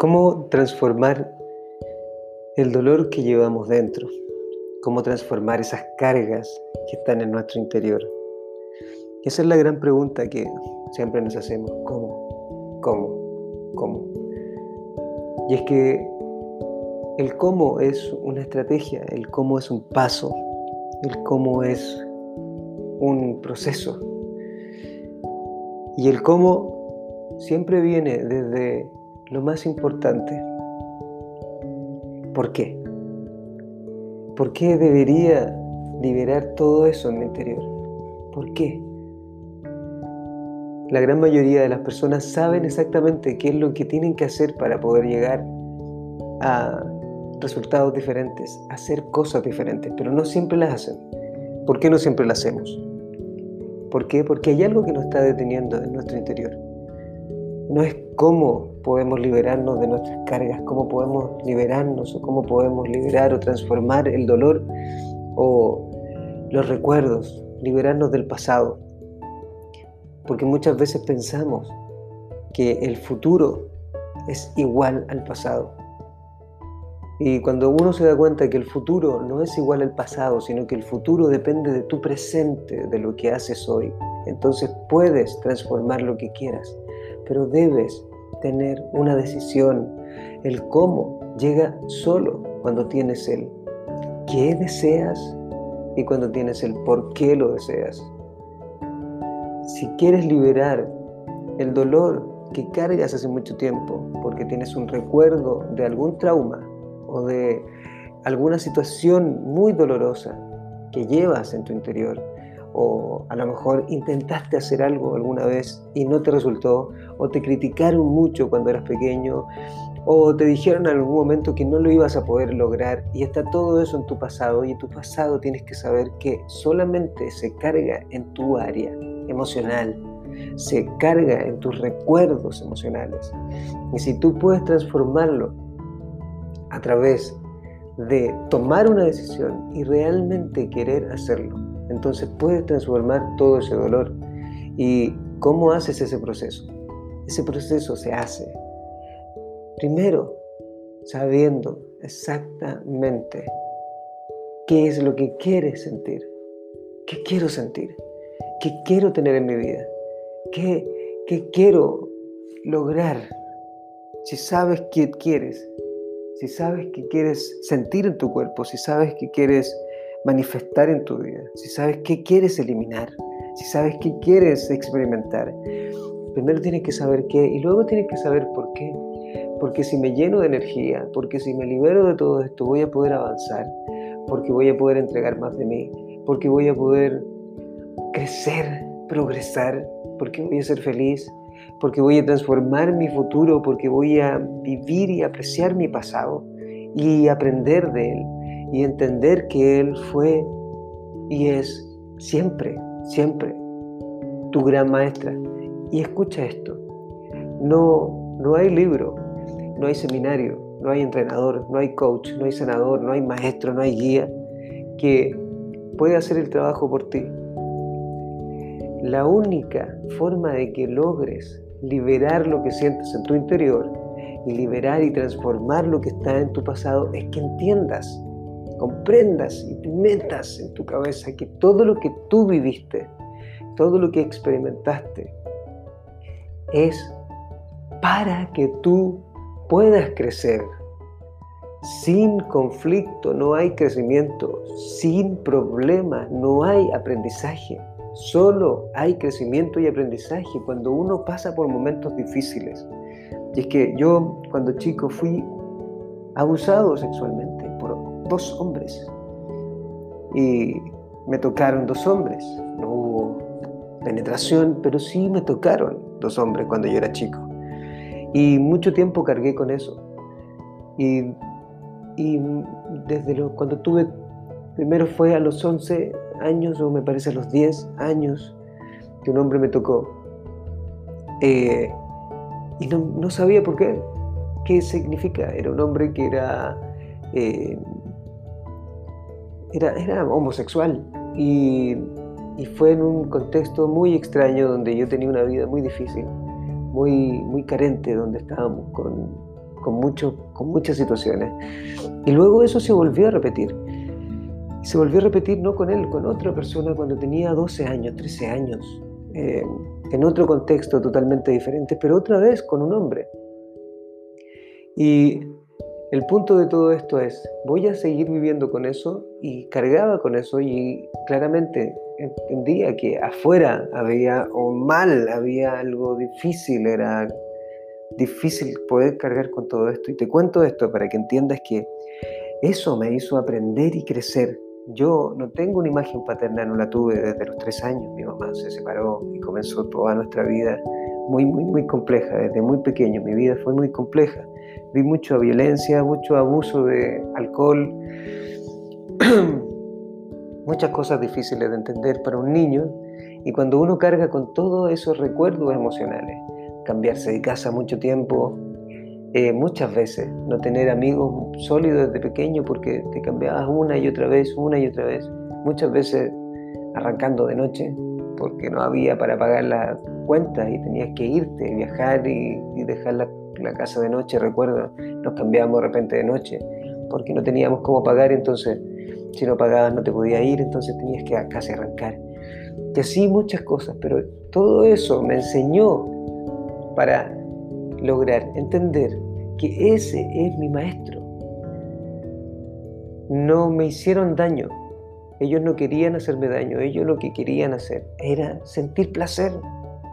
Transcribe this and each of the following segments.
¿Cómo transformar el dolor que llevamos dentro? ¿Cómo transformar esas cargas que están en nuestro interior? Esa es la gran pregunta que siempre nos hacemos. ¿Cómo? ¿Cómo? ¿Cómo? Y es que el cómo es una estrategia, el cómo es un paso, el cómo es un proceso. Y el cómo siempre viene desde lo más importante. ¿Por qué? ¿Por qué debería liberar todo eso en mi interior? ¿Por qué? La gran mayoría de las personas saben exactamente qué es lo que tienen que hacer para poder llegar a resultados diferentes, hacer cosas diferentes, pero no siempre las hacen. ¿Por qué no siempre las hacemos? ¿Por qué? Porque hay algo que nos está deteniendo en nuestro interior. No es cómo podemos liberarnos de nuestras cargas, cómo podemos liberarnos o cómo podemos liberar o transformar el dolor o los recuerdos, liberarnos del pasado. Porque muchas veces pensamos que el futuro es igual al pasado. Y cuando uno se da cuenta que el futuro no es igual al pasado, sino que el futuro depende de tu presente, de lo que haces hoy, entonces puedes transformar lo que quieras, pero debes tener una decisión. El cómo llega solo cuando tienes el qué deseas y cuando tienes el por qué lo deseas. Si quieres liberar el dolor que cargas hace mucho tiempo porque tienes un recuerdo de algún trauma o de alguna situación muy dolorosa que llevas en tu interior, o a lo mejor intentaste hacer algo alguna vez y no te resultó, o te criticaron mucho cuando eras pequeño, o te dijeron en algún momento que no lo ibas a poder lograr y está todo eso en tu pasado y en tu pasado tienes que saber que solamente se carga en tu área emocional, se carga en tus recuerdos emocionales. Y si tú puedes transformarlo a través de tomar una decisión y realmente querer hacerlo, entonces puedes transformar todo ese dolor. ¿Y cómo haces ese proceso? Ese proceso se hace primero sabiendo exactamente qué es lo que quieres sentir, qué quiero sentir, qué quiero tener en mi vida, qué, qué quiero lograr. Si sabes qué quieres, si sabes qué quieres sentir en tu cuerpo, si sabes qué quieres manifestar en tu vida, si sabes qué quieres eliminar, si sabes qué quieres experimentar, primero tienes que saber qué y luego tienes que saber por qué. Porque si me lleno de energía, porque si me libero de todo esto, voy a poder avanzar, porque voy a poder entregar más de mí, porque voy a poder crecer, progresar, porque voy a ser feliz, porque voy a transformar mi futuro, porque voy a vivir y apreciar mi pasado y aprender de él y entender que Él fue y es siempre, siempre tu gran maestra. Y escucha esto, no, no hay libro, no hay seminario, no hay entrenador, no hay coach, no hay senador, no hay maestro, no hay guía que pueda hacer el trabajo por ti. La única forma de que logres liberar lo que sientes en tu interior y liberar y transformar lo que está en tu pasado es que entiendas comprendas y metas en tu cabeza que todo lo que tú viviste, todo lo que experimentaste, es para que tú puedas crecer. Sin conflicto no hay crecimiento, sin problemas no hay aprendizaje. Solo hay crecimiento y aprendizaje cuando uno pasa por momentos difíciles. Y es que yo cuando chico fui abusado sexualmente dos hombres. Y me tocaron dos hombres. No hubo penetración, pero sí me tocaron dos hombres cuando yo era chico. Y mucho tiempo cargué con eso. Y, desde lo, cuando tuve, primero fue a los 11 años, o me parece a los 10 años, que un hombre me tocó. Eh, y no, sabía por qué, qué significa. Era un hombre que era eh, era, homosexual y, fue en un contexto muy extraño donde yo tenía una vida muy difícil, muy, muy carente, donde estábamos con con, mucho, con muchas situaciones. Y luego eso se volvió a repetir. Se volvió a repetir no con él, con otra persona cuando tenía 12 años, 13 años, eh, en otro contexto totalmente diferente, pero otra vez con un hombre. Y el punto de todo esto es, voy a seguir viviendo con eso y cargaba con eso y claramente entendía que afuera había, o mal, había algo difícil, era difícil poder cargar con todo esto. Y te cuento esto para que entiendas que eso me hizo aprender y crecer. Yo no tengo una imagen paterna, no la tuve desde los tres años. Mi mamá se separó y comenzó toda nuestra vida muy, muy, muy compleja. Desde muy pequeño mi vida fue muy compleja. Vi mucha violencia, mucho abuso de alcohol, muchas cosas difíciles de entender para un niño. Y cuando uno carga con todos esos recuerdos emocionales, cambiarse de casa mucho tiempo, eh, muchas veces, no tener amigos sólidos desde pequeño porque te cambiabas una y otra vez, una y otra vez, muchas veces arrancando de noche porque no había para pagar las y tenías que irte, viajar y, dejar la, la, casa de noche, recuerdo, nos cambiábamos de repente de noche porque no teníamos cómo pagar, entonces si no pagabas no te podías ir, entonces tenías que casi arrancar. Y así muchas cosas, pero todo eso me enseñó para lograr entender que ese es mi maestro. No me hicieron daño. Ellos no querían hacerme daño. Ellos lo que querían hacer era sentir placer.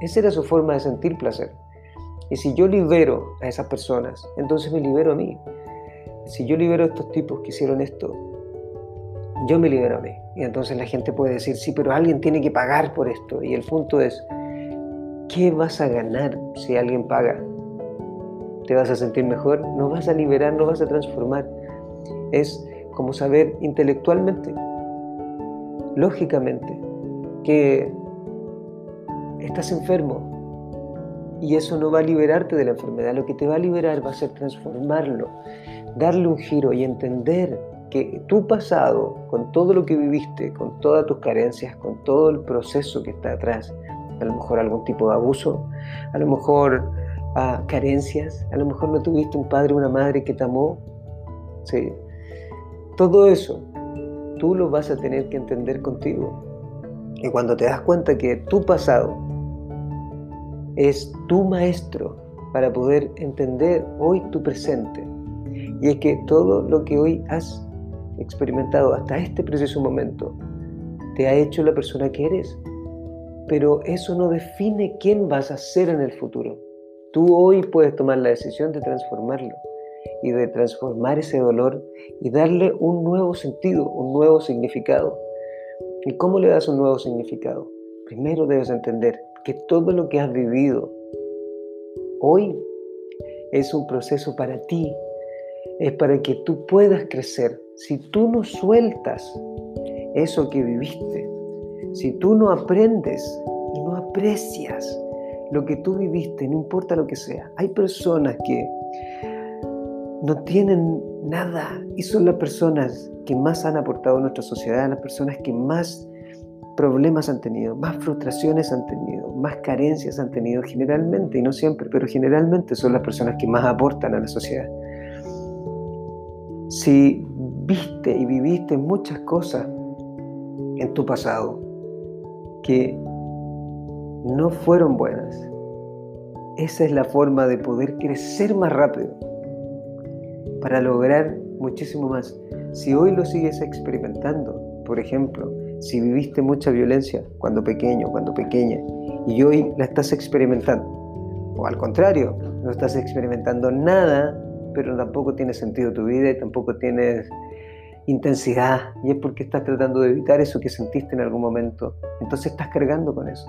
Esa era su forma de sentir placer. Y si yo libero a esas personas, entonces me libero a mí. Si yo libero a estos tipos que hicieron esto, yo me libero a mí. Y entonces la gente puede decir, sí, pero alguien tiene que pagar por esto. Y el punto es, ¿qué vas a ganar si alguien paga? ¿Te vas a sentir mejor? No vas a liberar, no vas a transformar. Es como saber intelectualmente, lógicamente, que estás enfermo y eso no va a liberarte de la enfermedad. Lo que te va a liberar va a ser transformarlo, darle un giro y entender que tu pasado, con todo lo que viviste, con todas tus carencias, con todo el proceso que está atrás, a lo mejor algún tipo de abuso, a lo mejor ah, carencias, a lo mejor no tuviste un padre o una madre que te amó, ¿sí? todo eso tú lo vas a tener que entender contigo. Y cuando te das cuenta que tu pasado es tu maestro para poder entender hoy tu presente, y es que todo lo que hoy has experimentado hasta este preciso momento te ha hecho la persona que eres. Pero eso no define quién vas a ser en el futuro. Tú hoy puedes tomar la decisión de transformarlo y de transformar ese dolor y darle un nuevo sentido, un nuevo significado. ¿Y cómo le das un nuevo significado? Primero debes entender que todo lo que has vivido hoy es un proceso para ti, es para que tú puedas crecer, si tú no sueltas eso que viviste, si tú no aprendes y no aprecias lo que tú viviste, no importa lo que sea, hay personas que no tienen nada y son las personas que más han aportado a nuestra sociedad, las personas que más problemas han tenido, más frustraciones han tenido, más carencias han tenido generalmente, y no siempre, pero generalmente son las personas que más aportan a la sociedad. Si viste y viviste muchas cosas en tu pasado que no fueron buenas. Esa es la forma de poder crecer más rápido para lograr muchísimo más. Si hoy lo sigues experimentando, por ejemplo, si viviste mucha violencia cuando pequeño, cuando pequeña, y hoy la estás experimentando, o al contrario, no estás experimentando nada, pero tampoco tiene sentido tu vida y tampoco tienes intensidad y es porque estás tratando de evitar eso que sentiste en algún momento. Entonces estás cargando con eso.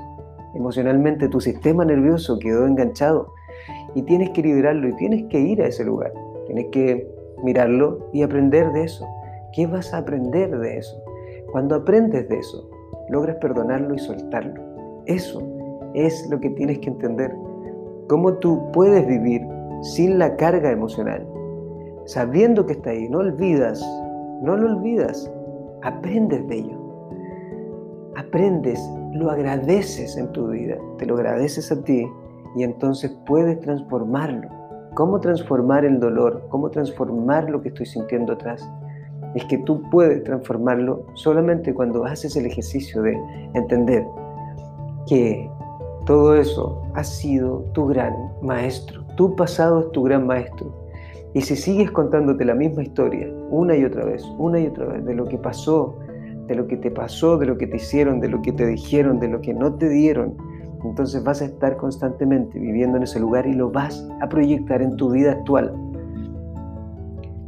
Emocionalmente tu sistema nervioso quedó enganchado y tienes que liberarlo y tienes que ir a ese lugar. Tienes que mirarlo y aprender de eso. ¿Qué vas a aprender de eso? Cuando aprendes de eso, logras perdonarlo y soltarlo. Eso es lo que tienes que entender. Cómo tú puedes vivir sin la carga emocional, sabiendo que está ahí. No olvidas no lo olvidas, aprendes de ello. Aprendes, lo agradeces en tu vida, te lo agradeces a ti y entonces puedes transformarlo. cómo transformar el dolor, cómo transformar lo que estoy sintiendo atrás, es que tú puedes transformarlo solamente cuando haces el ejercicio de entender que todo eso ha sido tu gran maestro. Tu pasado es tu gran maestro. Y si sigues contándote la misma historia una y otra vez, una y otra vez, de lo que pasó, de lo que te pasó, de lo que te hicieron, de lo que te dijeron, de lo que no te dieron, entonces vas a estar constantemente viviendo en ese lugar y lo vas a proyectar en tu vida actual.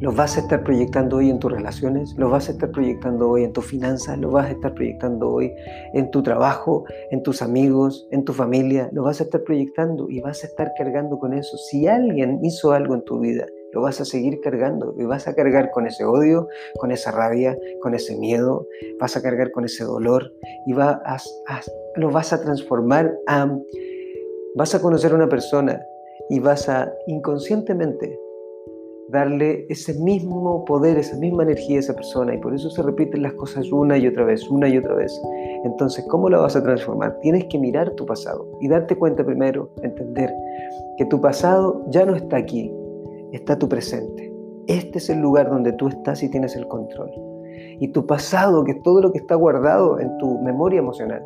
Lo vas a estar proyectando hoy en tus relaciones, lo vas a estar proyectando hoy en tus finanzas, lo vas a estar proyectando hoy en tu trabajo, en tus amigos, en tu familia, lo vas a estar proyectando y vas a estar cargando con eso. Si alguien hizo algo en tu vida, lo vas a seguir cargando y vas a cargar con ese odio, con esa rabia, con ese miedo, vas a cargar con ese dolor y vas a, lo vas a transformar a... Vas a conocer a una persona y vas a inconscientemente darle ese mismo poder, esa misma energía a esa persona y por eso se repiten las cosas una y otra vez, una y otra vez. Entonces, ¿cómo la vas a transformar? Tienes que mirar tu pasado y darte cuenta primero, entender que tu pasado ya no está aquí, está tu presente. Este es el lugar donde tú estás y tienes el control. Y tu pasado, que es todo lo que está guardado en tu memoria emocional,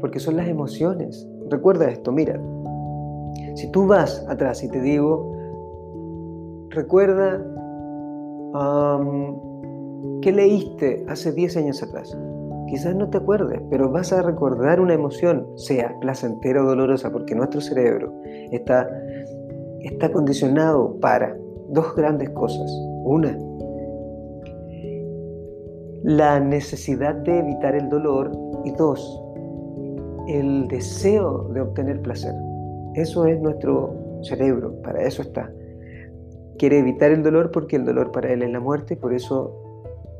porque son las emociones. Recuerda esto, mira, si tú vas atrás y te digo, Recuerda qué leíste hace 10 años atrás. Quizás no te acuerdes, pero vas a recordar una emoción, sea placentera o dolorosa, porque nuestro cerebro está, está condicionado para dos grandes cosas. Una, la necesidad de evitar el dolor y dos, el deseo de obtener placer. Eso es nuestro cerebro, para eso está quiere evitar el dolor porque el dolor para él es la muerte, por eso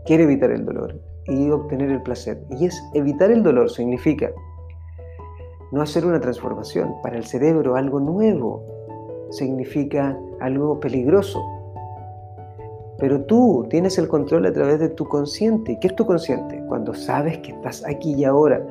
quiere evitar el dolor y obtener el placer. Y es evitar el dolor significa no hacer una transformación. Para el cerebro algo nuevo significa algo peligroso. Pero tú tienes el control a través de tu consciente. ¿Qué es tu consciente? Cuando sabes que estás aquí y ahora.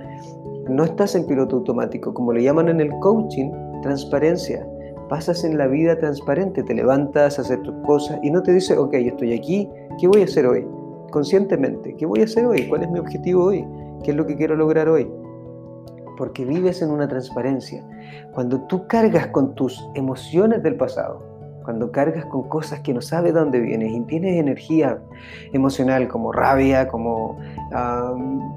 No estás en piloto automático, como le llaman en el coaching, transparencia pasas en la vida transparente, te levantas, haces tus cosas y no te dices, ok, estoy aquí, ¿qué voy a hacer hoy? Conscientemente, ¿qué voy a hacer hoy? ¿Cuál es mi objetivo hoy? ¿Qué es lo que quiero lograr hoy? Porque vives en una transparencia. Cuando tú cargas con tus emociones del pasado, cuando cargas con cosas que no sabes de dónde vienes y tienes energía emocional como rabia, como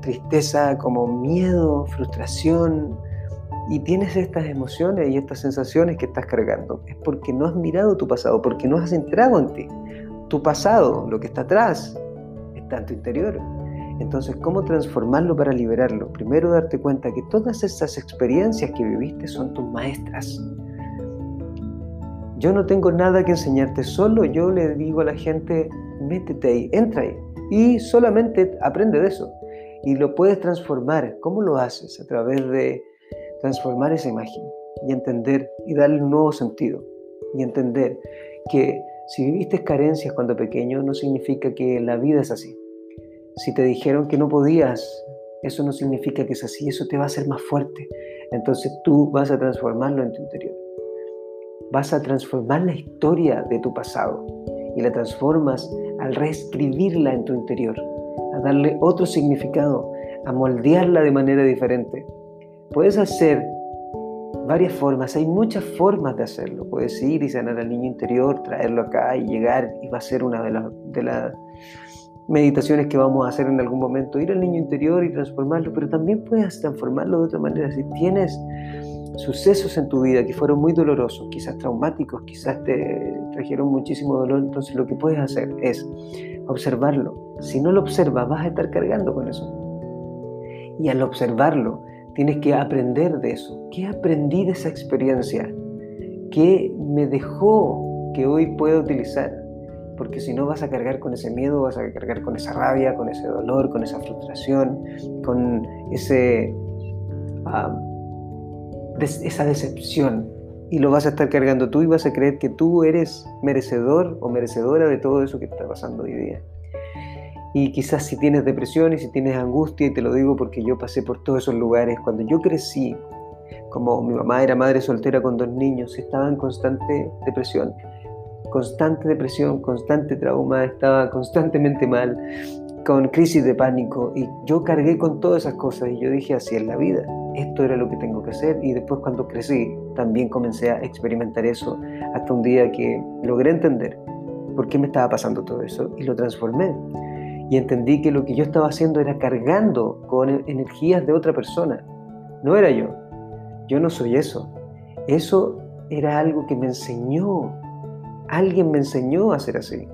tristeza, como miedo, frustración, y tienes estas emociones y estas sensaciones que estás cargando, es porque no has mirado tu pasado, porque no has entrado en ti. Tu pasado, lo que está atrás, está en tu interior. Entonces, ¿cómo transformarlo para liberarlo? Primero darte cuenta que todas esas experiencias que viviste son tus maestras. Yo no tengo nada que enseñarte, solo yo le digo a la gente, métete ahí, entra ahí y solamente aprende de eso. Y lo puedes transformar. ¿Cómo lo haces? A través de transformar esa imagen y entender y darle un nuevo sentido y entender que si viviste carencias cuando pequeño no significa que la vida es así. Si te dijeron que no podías, eso no significa que es así, eso te va a hacer más fuerte. Entonces tú vas a transformarlo en tu interior. Vas a transformar la historia de tu pasado y la transformas al reescribirla en tu interior, a darle otro significado, a moldearla de manera diferente. Puedes hacer varias formas, hay muchas formas de hacerlo. Puedes ir y sanar al niño interior, traerlo acá y llegar, y va a ser una de, de las meditaciones que vamos a hacer en algún momento, ir al niño interior y transformarlo, pero también puedes transformarlo de otra manera. Si tienes sucesos en tu vida que fueron muy dolorosos, quizás traumáticos, quizás te trajeron muchísimo dolor, entonces lo que puedes hacer es observarlo. Si no lo observas, vas a estar cargando con eso. Y al observarlo, Tienes que aprender de eso. ¿Qué aprendí de esa experiencia? ¿Qué me dejó que hoy pueda utilizar? Porque si no vas a cargar con ese miedo, vas a cargar con esa rabia, con ese dolor, con esa frustración, con ese, esa decepción. Y lo vas a estar cargando tú y vas a creer que tú eres merecedor o merecedora de todo eso que está pasando hoy día. Y quizás si tienes depresión y si tienes angustia, y te lo digo porque yo pasé por todos esos lugares, cuando yo crecí como mi mamá era madre soltera con dos niños, estaba en constante depresión, constante depresión, constante trauma, estaba constantemente mal, con crisis de pánico y yo cargué con todas esas cosas y yo dije así es la vida, esto era lo que tengo que hacer y después cuando crecí también comencé a experimentar eso hasta un día que logré entender por qué me estaba pasando todo eso y lo transformé y entendí que lo que yo estaba haciendo era cargando con energías de otra persona, no era yo, yo no soy eso, eso era algo que me enseñó, alguien me enseñó a ser así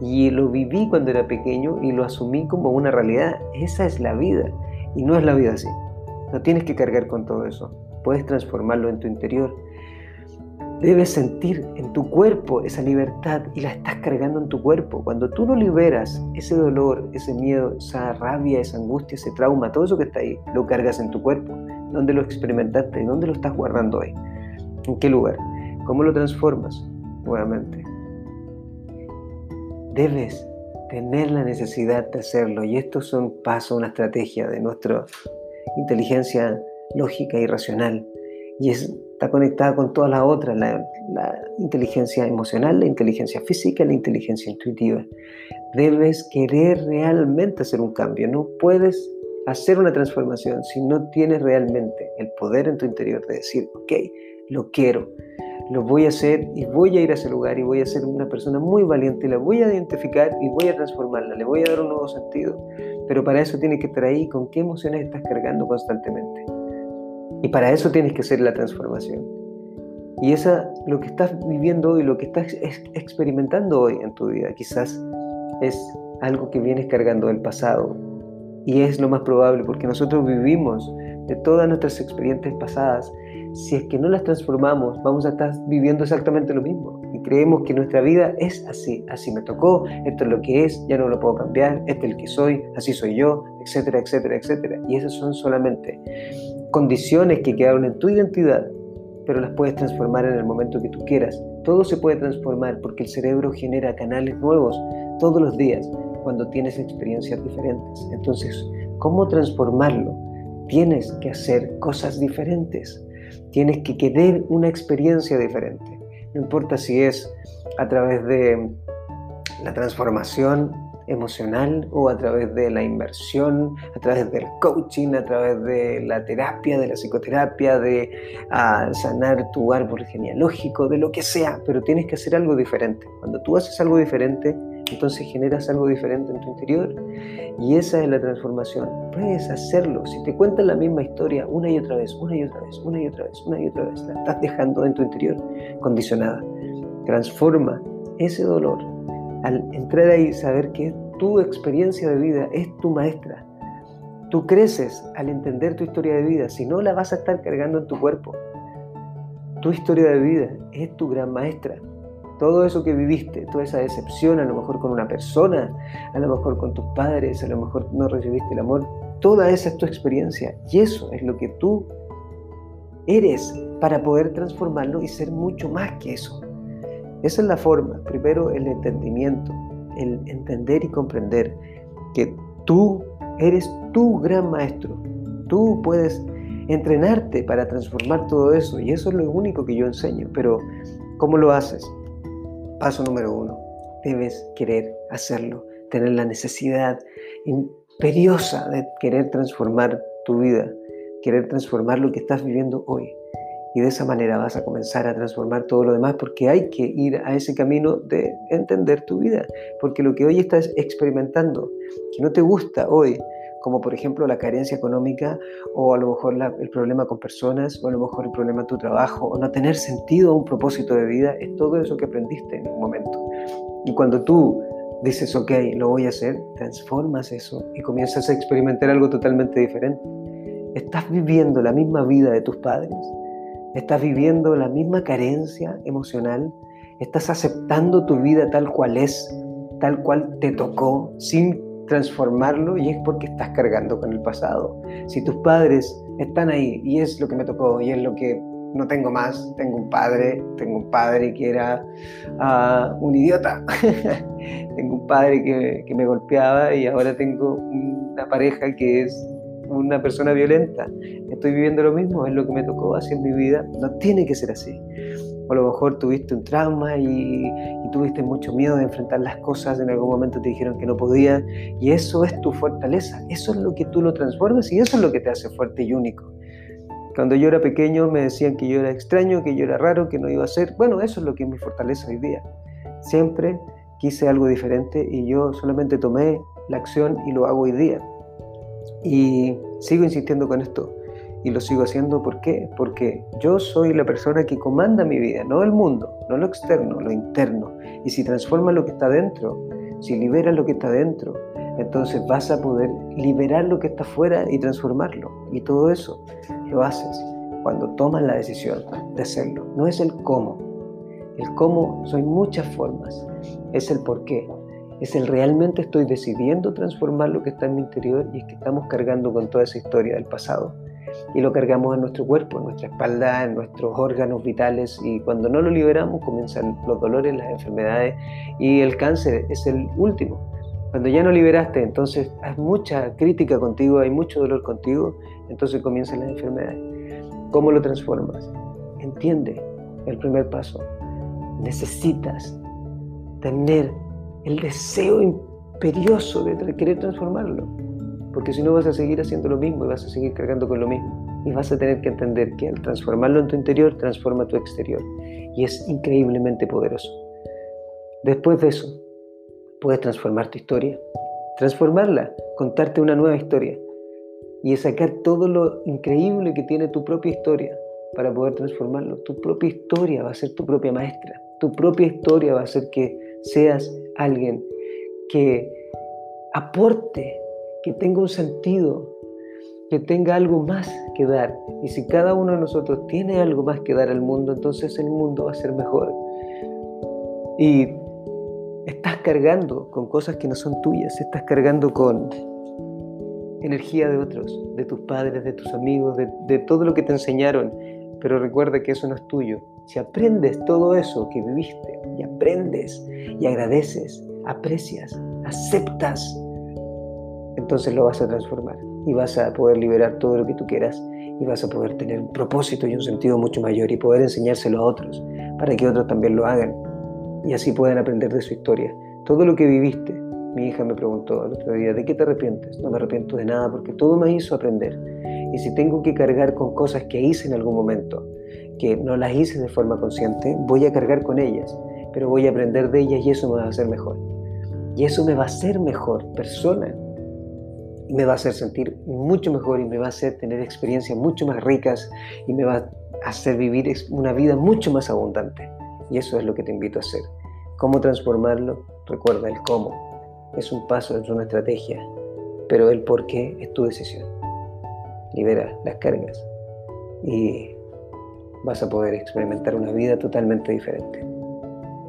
y lo viví cuando era pequeño y lo asumí como una realidad. Esa es la vida y no es la vida así. No tienes que cargar con todo eso. Puedes transformarlo en tu interior. Debes sentir en tu cuerpo esa libertad y la estás cargando en tu cuerpo. Cuando tú no liberas ese dolor, ese miedo, esa rabia, esa angustia, ese trauma, todo eso que está ahí, lo cargas en tu cuerpo. ¿Dónde lo experimentaste? ¿Dónde lo estás guardando hoy? ¿En qué lugar? ¿Cómo lo transformas? Nuevamente, debes tener la necesidad de hacerlo y esto es un paso, una estrategia de nuestra inteligencia lógica y racional y está conectada con todas las otras, la, la inteligencia emocional, la inteligencia física, la inteligencia intuitiva. Debes querer realmente hacer un cambio, no puedes hacer una transformación si no tienes realmente el poder en tu interior de decir, ok, lo quiero, lo voy a hacer y voy a ir a ese lugar y voy a ser una persona muy valiente, la voy a identificar y voy a transformarla, le voy a dar un nuevo sentido. Pero para eso tienes que estar ahí con qué emociones estás cargando constantemente. Y para eso tienes que hacer la transformación. Y esa, lo que estás viviendo hoy, lo que estás experimentando hoy en tu vida, quizás es algo que vienes cargando del pasado. Y es lo más probable porque nosotros vivimos de todas nuestras experiencias pasadas si es que no las transformamos, vamos a estar viviendo exactamente lo mismo. Y creemos que nuestra vida es así, así me tocó, esto es lo que es, ya no lo puedo cambiar, este es el que soy, así soy yo, etcétera, etcétera, etcétera. Y esas son solamente condiciones que quedaron en tu identidad, pero las puedes transformar en el momento que tú quieras. Todo se puede transformar porque el cerebro genera canales nuevos todos los días cuando tienes experiencias diferentes. Entonces, ¿cómo transformarlo? Tienes que hacer cosas diferentes. Tienes que querer una experiencia diferente. No importa si es a través de la transformación emocional o a través de la inversión, a través del coaching, a través de la terapia, de la psicoterapia, de ah, sanar tu árbol genealógico, de lo que sea, pero tienes que hacer algo diferente. Cuando tú haces algo diferente, entonces generas algo diferente en tu interior y esa es la transformación. Puedes hacerlo. Si te cuentan la misma historia una y otra vez, una y otra vez, una y otra vez, una y otra vez, la estás dejando en tu interior condicionada. Transforma ese dolor al entrar ahí, saber que tu experiencia de vida es tu maestra. Tú creces al entender tu historia de vida, si no la vas a estar cargando en tu cuerpo. Tu historia de vida es tu gran maestra todo eso que viviste, toda esa decepción, a lo mejor con una persona, a lo mejor con tus padres, a lo mejor no recibiste el amor, toda esa es tu experiencia y eso es lo que tú eres para poder transformarlo y ser mucho más que eso. Esa es la forma, primero el entendimiento, el entender y comprender que tú eres tu gran maestro, tú puedes entrenarte para transformar todo eso y eso es lo único que yo enseño, pero ¿cómo lo haces? Paso número uno, debes querer hacerlo, tener la necesidad imperiosa de querer transformar tu vida, querer transformar lo que estás viviendo hoy. Y de esa manera vas a comenzar a transformar todo lo demás porque hay que ir a ese camino de entender tu vida. Porque lo que hoy estás experimentando, que no te gusta hoy, como por ejemplo la carencia económica o a lo mejor el problema con personas o a lo mejor el problema en tu trabajo o no tener sentido o un propósito de vida, es todo eso que aprendiste en un momento. Y cuando tú dices, ok, lo voy a hacer, transformas eso y comienzas a experimentar algo totalmente diferente. Estás viviendo la misma vida de tus padres, estás viviendo la misma carencia emocional, estás aceptando tu vida tal cual es, tal cual te tocó, sin transformarlo y es porque estás cargando con el pasado. Si tus padres están ahí y es lo que me tocó y es lo que no tengo más, tengo un padre, tengo un padre que era ah, un idiota, tengo un padre que, que me golpeaba y ahora tengo una pareja que es una persona violenta. estoy viviendo lo mismo, es lo que me tocó, así en mi vida, no tiene que ser así. O a lo mejor tuviste un trauma y, y tuviste mucho miedo de enfrentar las cosas, en algún momento te dijeron que no podías, y eso es tu fortaleza, eso es lo que tú lo transformas y eso es lo que te hace fuerte y único. Cuando yo era pequeño me decían que yo era extraño, que yo era raro, que no iba a ser. Bueno, eso es lo que es mi fortaleza hoy día. Siempre quise algo diferente y yo solamente tomé la acción y lo hago hoy día. Y sigo insistiendo con esto. Y lo sigo haciendo ¿por qué? Porque yo soy la persona que comanda mi vida, no el mundo, no lo externo, lo interno. Y si transforma lo que está dentro, si libera lo que está dentro, entonces vas a poder liberar lo que está afuera y transformarlo. Y todo eso lo haces cuando tomas la decisión de hacerlo. No es el cómo. El cómo son muchas formas. Es el por qué es el realmente estoy decidiendo transformar lo que está en mi interior y es que estamos cargando con toda esa historia del pasado y lo cargamos en nuestro cuerpo, en nuestra espalda, en nuestros órganos vitales y cuando no lo liberamos comienzan los dolores, las enfermedades y el cáncer es el último. Cuando ya no liberaste, entonces hay mucha crítica contigo, hay mucho dolor contigo, entonces comienzan las enfermedades. ¿Cómo lo transformas? Entiende el primer paso. Necesitas tener el deseo imperioso de querer transformarlo. Porque si no vas a seguir haciendo lo mismo y vas a seguir cargando con lo mismo. Y vas a tener que entender que al transformarlo en tu interior, transforma tu exterior. Y es increíblemente poderoso. Después de eso, puedes transformar tu historia. Transformarla, contarte una nueva historia. Y sacar todo lo increíble que tiene tu propia historia para poder transformarlo. Tu propia historia va a ser tu propia maestra. Tu propia historia va a hacer que seas alguien que aporte, que tenga un sentido, que tenga algo más que dar. Y si cada uno de nosotros tiene algo más que dar al mundo, entonces el mundo va a ser mejor. Y estás cargando con cosas que no son tuyas, estás cargando con energía de otros, de tus padres, de tus amigos, de, de todo lo que te enseñaron. Pero recuerda que eso no es tuyo, si aprendes todo eso que viviste aprendes y agradeces, aprecias, aceptas, entonces lo vas a transformar y vas a poder liberar todo lo que tú quieras y vas a poder tener un propósito y un sentido mucho mayor y poder enseñárselo a otros para que otros también lo hagan y así puedan aprender de su historia. Todo lo que viviste, mi hija me preguntó el otro día, ¿de qué te arrepientes? No me arrepiento de nada porque todo me hizo aprender. Y si tengo que cargar con cosas que hice en algún momento, que no las hice de forma consciente, voy a cargar con ellas, pero voy a aprender de ellas y eso me va a hacer mejor. Y eso me va a hacer mejor persona. Me va a hacer sentir mucho mejor y me va a hacer tener experiencias mucho más ricas y me va a hacer vivir una vida mucho más abundante. Y eso es lo que te invito a hacer. ¿Cómo transformarlo? Recuerda el cómo. Es un paso, es una estrategia, pero el por qué es tu decisión. Libera las cargas y vas a poder experimentar una vida totalmente diferente.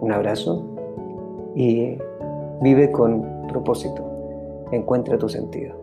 Un abrazo y vive con propósito. Encuentra tu sentido.